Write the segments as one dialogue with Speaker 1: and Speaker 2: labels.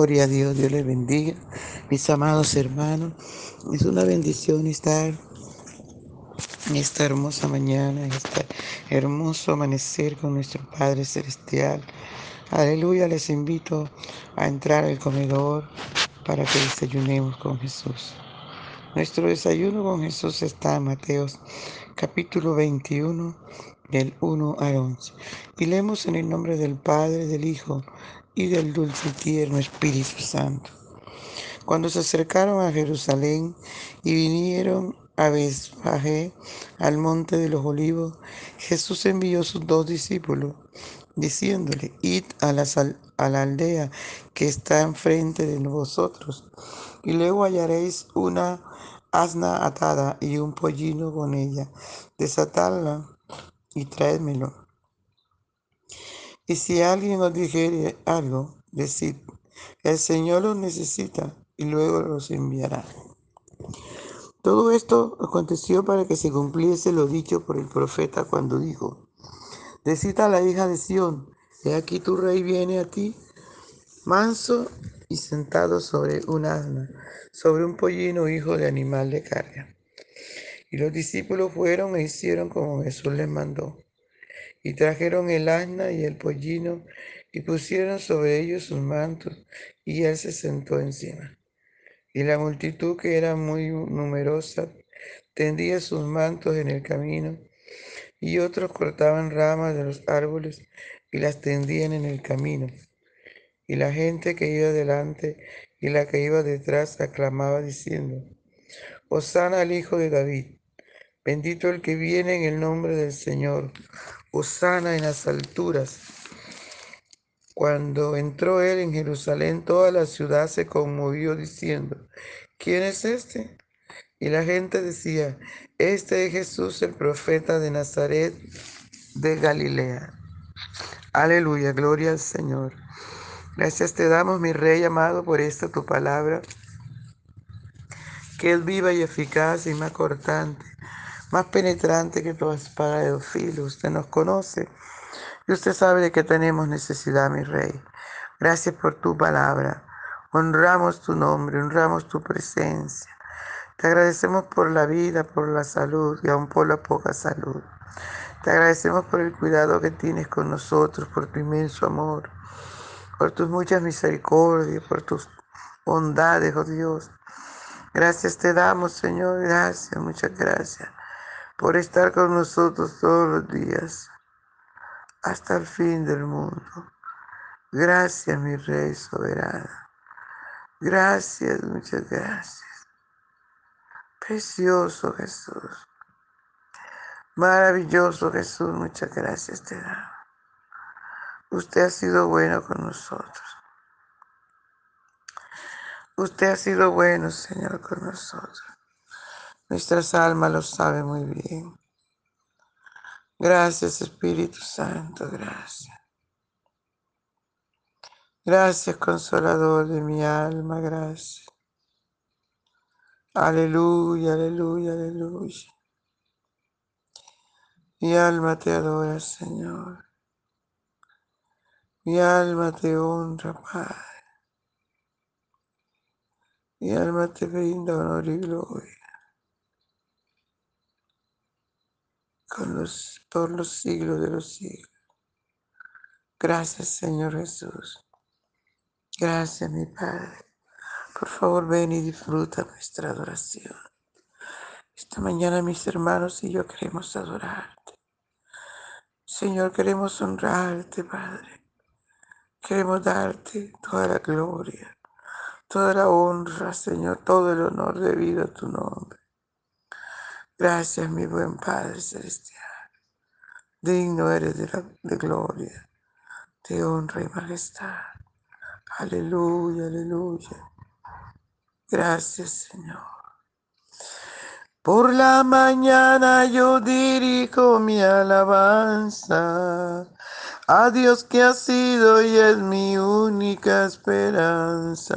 Speaker 1: Gloria a Dios, Dios les bendiga. Mis amados hermanos, es una bendición estar en esta hermosa mañana, en este hermoso amanecer con nuestro Padre Celestial. Aleluya, les invito a entrar al comedor para que desayunemos con Jesús. Nuestro desayuno con Jesús está en Mateos capítulo 21 del 1 al 11. Y leemos en el nombre del Padre, del Hijo y del dulce y tierno Espíritu Santo. Cuando se acercaron a Jerusalén y vinieron a Besfagé, al monte de los olivos, Jesús envió sus dos discípulos, diciéndole, id a la, a la aldea que está enfrente de vosotros, y luego hallaréis una asna atada y un pollino con ella, desatadla y traédmelo. Y si alguien os dijere algo, decid, el Señor los necesita y luego los enviará. Todo esto aconteció para que se cumpliese lo dicho por el profeta cuando dijo, decid a la hija de Sión, he aquí tu rey viene a ti, manso y sentado sobre un asna, sobre un pollino hijo de animal de carga. Y los discípulos fueron e hicieron como Jesús les mandó. Y trajeron el asna y el pollino y pusieron sobre ellos sus mantos y él se sentó encima. Y la multitud que era muy numerosa tendía sus mantos en el camino y otros cortaban ramas de los árboles y las tendían en el camino. Y la gente que iba delante y la que iba detrás aclamaba diciendo, Osana al Hijo de David, bendito el que viene en el nombre del Señor Osana en las alturas. Cuando entró él en Jerusalén, toda la ciudad se conmovió diciendo, ¿quién es este? Y la gente decía, este es Jesús el profeta de Nazaret de Galilea. Aleluya, gloria al Señor. Gracias te damos, mi Rey amado, por esta tu palabra, que es viva y eficaz y más cortante más penetrante que toda espada de filo. Usted nos conoce y usted sabe de que tenemos necesidad, mi Rey. Gracias por tu palabra. Honramos tu nombre, honramos tu presencia. Te agradecemos por la vida, por la salud y aún por la poca salud. Te agradecemos por el cuidado que tienes con nosotros, por tu inmenso amor, por tus muchas misericordias, por tus bondades, oh Dios. Gracias te damos, Señor, gracias, muchas gracias por estar con nosotros todos los días hasta el fin del mundo. Gracias, mi Rey soberano. Gracias, muchas gracias. Precioso Jesús. Maravilloso Jesús, muchas gracias te da. Usted ha sido bueno con nosotros. Usted ha sido bueno, Señor, con nosotros. Nuestras almas lo saben muy bien. Gracias Espíritu Santo, gracias. Gracias Consolador de mi alma, gracias. Aleluya, aleluya, aleluya. Mi alma te adora, Señor. Mi alma te honra, Padre. Mi alma te brinda honor y gloria. Con los, por los siglos de los siglos. Gracias, Señor Jesús. Gracias, mi Padre. Por favor, ven y disfruta nuestra adoración. Esta mañana mis hermanos y yo queremos adorarte. Señor, queremos honrarte, Padre. Queremos darte toda la gloria, toda la honra, Señor, todo el honor debido a tu nombre. Gracias, mi buen Padre Celestial. Digno eres de, de gloria, de honra y majestad. Aleluya, aleluya. Gracias, Señor. Por la mañana yo dirijo mi alabanza a Dios que ha sido y es mi única esperanza.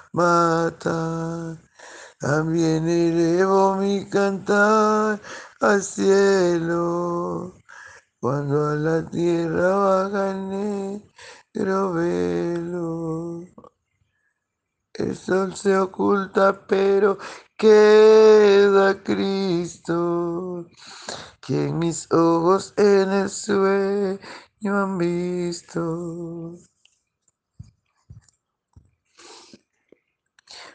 Speaker 1: mata. También elevo mi cantar al cielo cuando a la tierra baja el negro velo. El sol se oculta, pero queda Cristo, que mis ojos en el sueño han visto.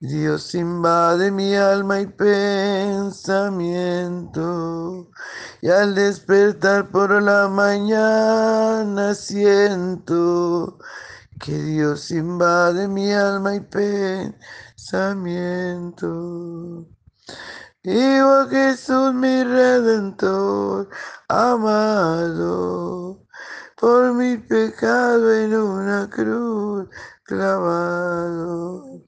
Speaker 1: Dios invade mi alma y pensamiento, y al despertar por la mañana siento que Dios invade mi alma y pensamiento. Digo a Jesús mi redentor, amado, por mi pecado en una cruz clavado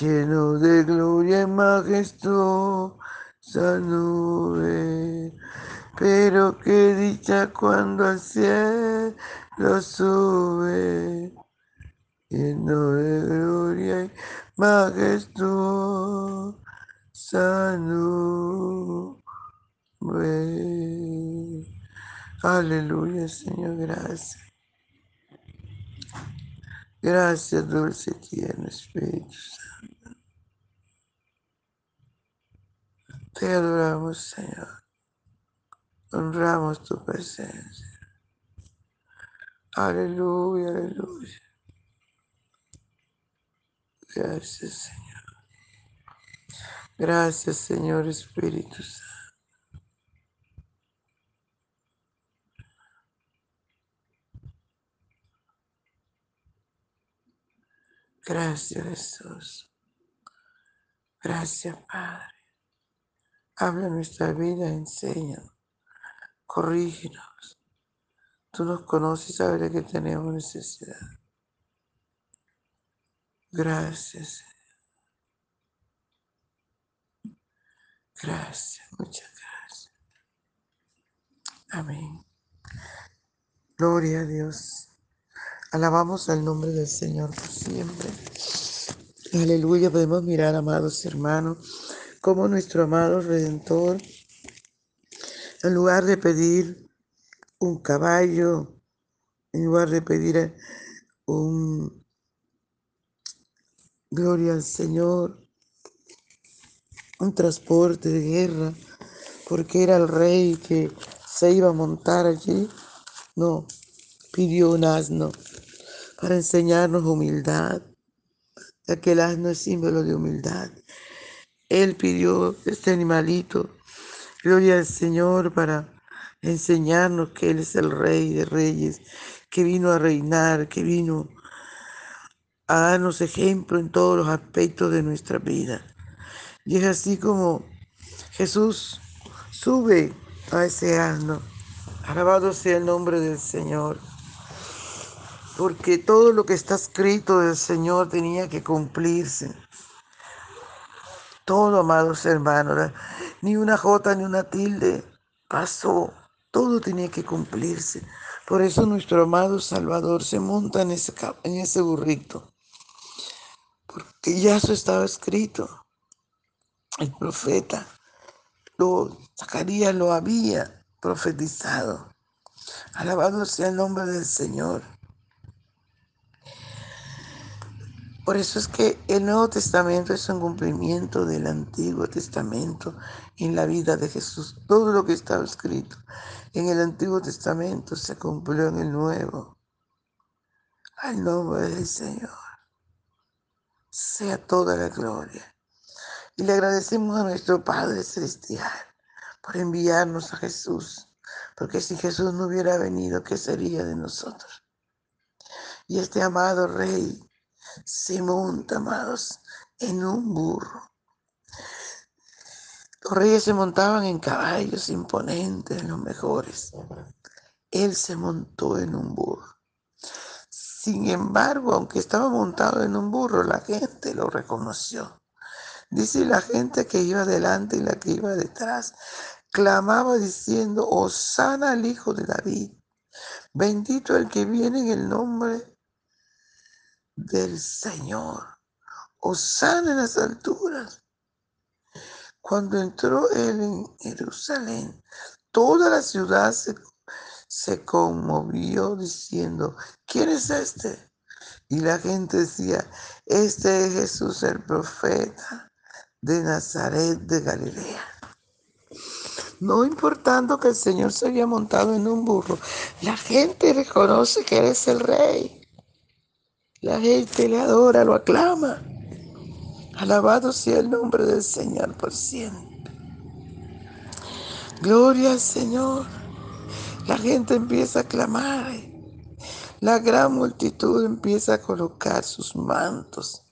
Speaker 1: lleno de gloria y majestuosa nube. Pero qué dicha cuando al cielo sube, lleno de gloria y majestuosa nube. Aleluya, Señor, gracias. Gracias, dulce tierno Espíritu Te adoramos, Señor. Honramos tu presencia. Aleluya, aleluya. Gracias, Señor. Gracias, Señor Espíritu Santo. Gracias, Jesús. Gracias, Padre. Habla nuestra vida, enseña, corrígenos. Tú nos conoces y sabes de que tenemos necesidad. Gracias. Gracias, muchas gracias. Amén. Gloria a Dios. Alabamos al nombre del Señor por siempre. Aleluya. Podemos mirar, amados hermanos como nuestro amado Redentor, en lugar de pedir un caballo, en lugar de pedir un gloria al Señor, un transporte de guerra, porque era el rey que se iba a montar allí, no, pidió un asno para enseñarnos humildad, ya que el asno es símbolo de humildad. Él pidió este animalito, gloria al Señor, para enseñarnos que Él es el Rey de Reyes, que vino a reinar, que vino a darnos ejemplo en todos los aspectos de nuestra vida. Y es así como Jesús sube a ese asno. Alabado sea el nombre del Señor. Porque todo lo que está escrito del Señor tenía que cumplirse. Todo, amados hermanos, ni una jota ni una tilde pasó. Todo tenía que cumplirse. Por eso nuestro amado Salvador se monta en ese, burrito. Porque ya eso estaba escrito. El profeta, lo, Zacarías lo había profetizado. Alabado sea el nombre del Señor. Por eso es que el Nuevo Testamento es un cumplimiento del Antiguo Testamento en la vida de Jesús. Todo lo que estaba escrito en el Antiguo Testamento se cumplió en el Nuevo. Al nombre del Señor sea toda la gloria. Y le agradecemos a nuestro Padre Celestial por enviarnos a Jesús. Porque si Jesús no hubiera venido, ¿qué sería de nosotros? Y este amado Rey se monta, amados, en un burro. Los reyes se montaban en caballos imponentes, los mejores. Él se montó en un burro. Sin embargo, aunque estaba montado en un burro, la gente lo reconoció. Dice la gente que iba delante y la que iba detrás, clamaba diciendo, Osana al Hijo de David, bendito el que viene en el nombre del Señor. Osana en las alturas. Cuando entró él en Jerusalén, toda la ciudad se, se conmovió diciendo, ¿quién es este? Y la gente decía, este es Jesús el profeta de Nazaret de Galilea. No importando que el Señor se había montado en un burro, la gente reconoce que Él es el rey. La gente le adora, lo aclama. Alabado sea el nombre del Señor por siempre. Gloria al Señor. La gente empieza a clamar. La gran multitud empieza a colocar sus mantos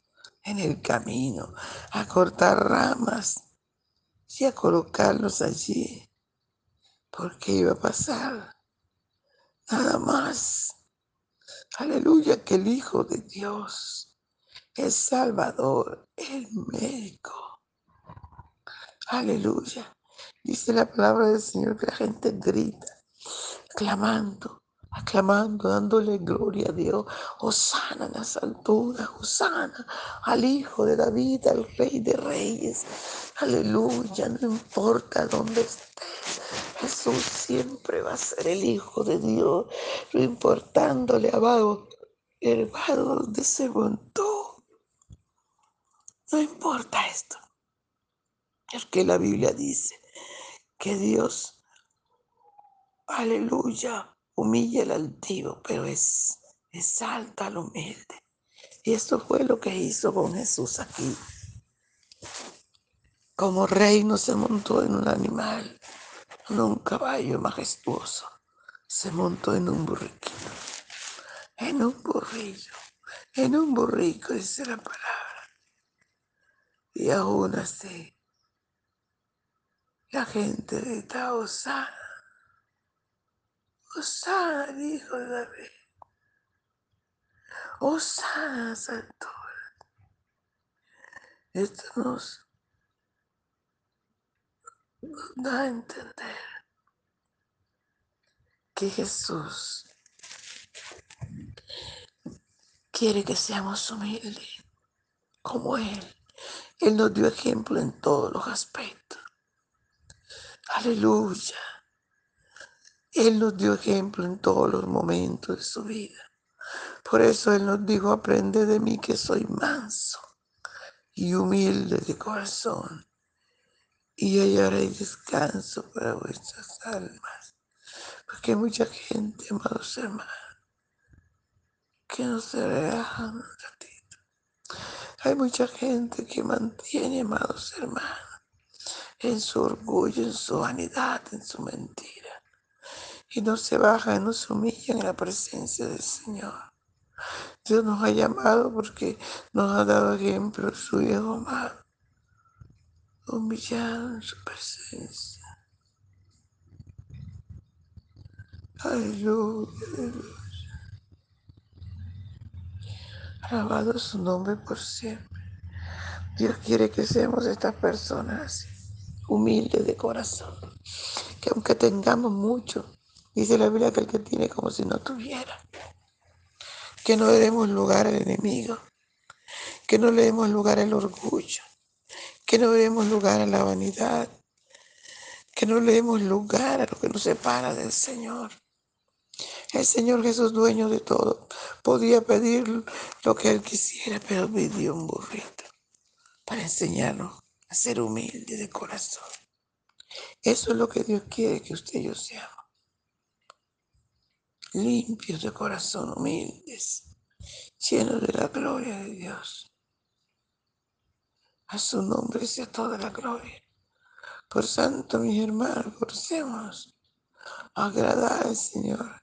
Speaker 1: en el camino, a cortar ramas y a colocarlos allí. Porque iba a pasar nada más Aleluya, que el Hijo de Dios, el Salvador, el médico. Aleluya. Dice la palabra del Señor que la gente grita, clamando, aclamando, dándole gloria a Dios. Osana en las alturas, Osana al Hijo de David, al Rey de Reyes. Aleluya, no importa dónde estés. Jesús siempre va a ser el Hijo de Dios, no importándole abajo, hermano, donde se montó. No importa esto. Es que la Biblia dice que Dios, aleluya, humilla al altivo, pero es, exalta al humilde. Y esto fue lo que hizo con Jesús aquí. Como rey no se montó en un animal, en un caballo majestuoso, se montó en un burriquito, en un burrillo, en un burrico, dice la palabra. Y aún así, la gente osada, osada, hijo de David, osada, santo. Esto nos da a entender que Jesús quiere que seamos humildes como Él. Él nos dio ejemplo en todos los aspectos. Aleluya. Él nos dio ejemplo en todos los momentos de su vida. Por eso Él nos dijo, aprende de mí que soy manso y humilde de corazón y hallaréis descanso para vuestras almas. Porque hay mucha gente, amados hermanos, que no se relajan un ratito. Hay mucha gente que mantiene, amados hermanos, en su orgullo, en su vanidad, en su mentira. Y no se bajan, no se humillan en la presencia del Señor. Dios nos ha llamado porque nos ha dado ejemplo su Hijo amado, humillado en su presencia. Aleluya, aleluya. Alabado su nombre por siempre. Dios quiere que seamos estas personas humildes de corazón. Que aunque tengamos mucho, dice la Biblia que el que tiene como si no tuviera. Que no le demos lugar al enemigo. Que no le demos lugar al orgullo. Que no demos lugar a la vanidad. Que no le demos lugar a lo que nos separa del Señor. El Señor Jesús, dueño de todo, podía pedir lo que Él quisiera, pero pidió un burrito para enseñarnos a ser humildes de corazón. Eso es lo que Dios quiere que usted y yo seamos. Limpios de corazón, humildes, llenos de la gloria de Dios. A su nombre sea toda la gloria. Por santo, mis hermanos, forcemos a agradar al Señor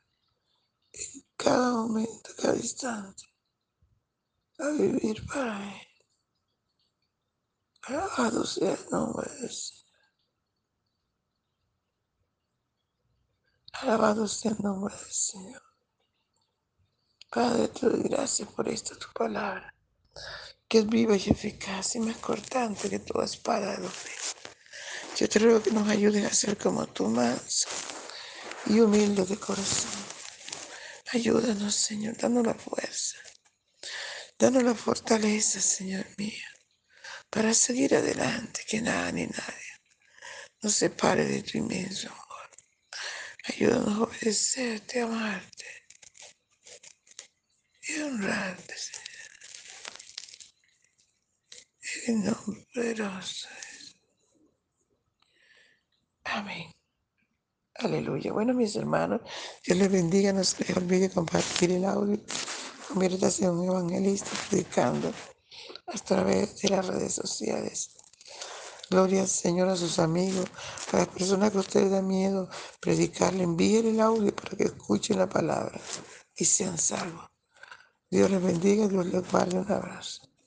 Speaker 1: en cada momento, cada instante, a vivir para Él. Alabado sea el nombre del Señor. Alabado sea el nombre del Señor. Padre, te doy gracias por esta tu palabra, que es viva y eficaz y más cortante que toda espada de Yo te ruego que nos ayudes a ser como tu manso y humilde de corazón. Ayúdanos, Señor, danos la fuerza, danos la fortaleza, Señor mío para seguir adelante, que nada ni nadie nos separe de tu inmenso amor. Ayúdanos a obedecerte, amarte y honrarte, Señor. En nombre poderoso. Amén. Aleluya. Bueno, mis hermanos, Dios les bendiga. No se les olvide compartir el audio. Conviértase en un evangelista predicando a través de las redes sociales. Gloria al Señor a sus amigos, a las personas que a ustedes da miedo predicarle, envíen el audio para que escuchen la palabra y sean salvos. Dios les bendiga, Dios les guarde un abrazo.